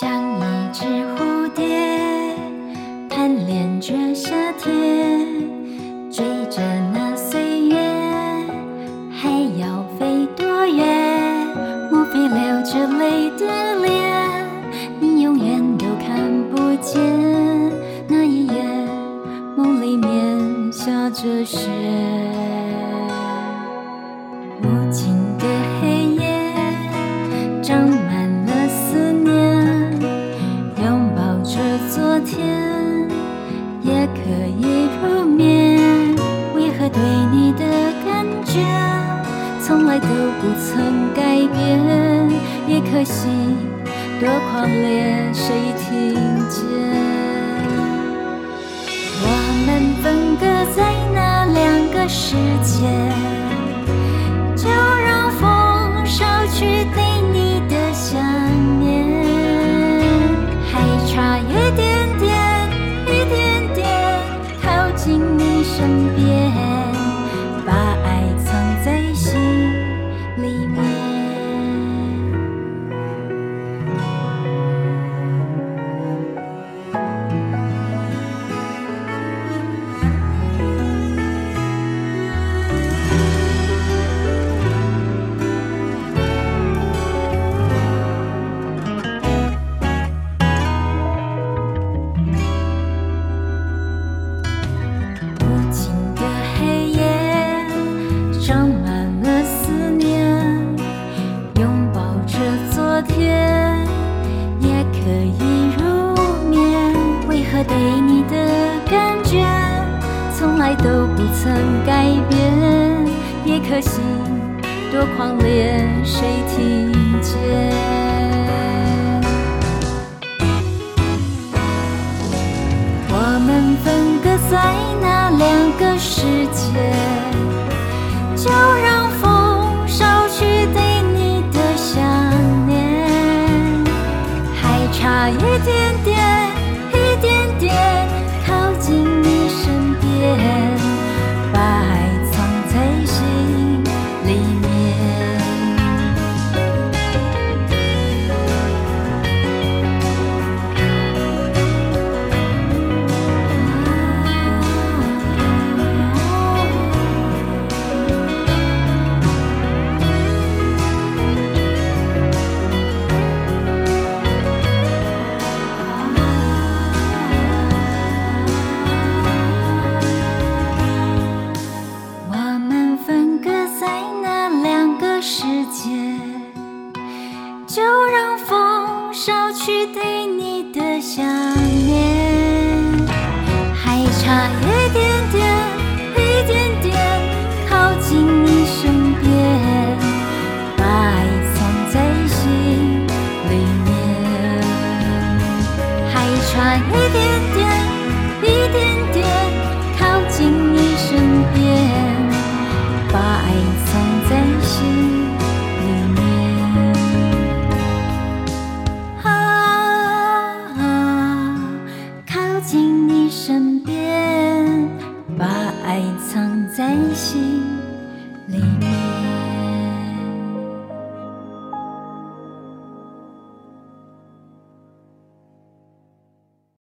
像一只蝴蝶，贪恋着夏天，追着那岁月，还要飞多远？莫非流着泪的脸，你永远都看不见？那一夜，梦里面下着雪，可以入眠。为何对你的感觉，从来都不曾改变？一颗心多狂烈，谁听见？我们分隔在那两个世界，可以入眠，为何对你的感觉，从来都不曾改变。一颗心多狂烈，谁听见？一点点一点点靠近你身边。就让风捎去对你的想念，还差一点点，一点点靠近你身边，把爱藏在心里面，还差一点，你身边把爱藏在心里面。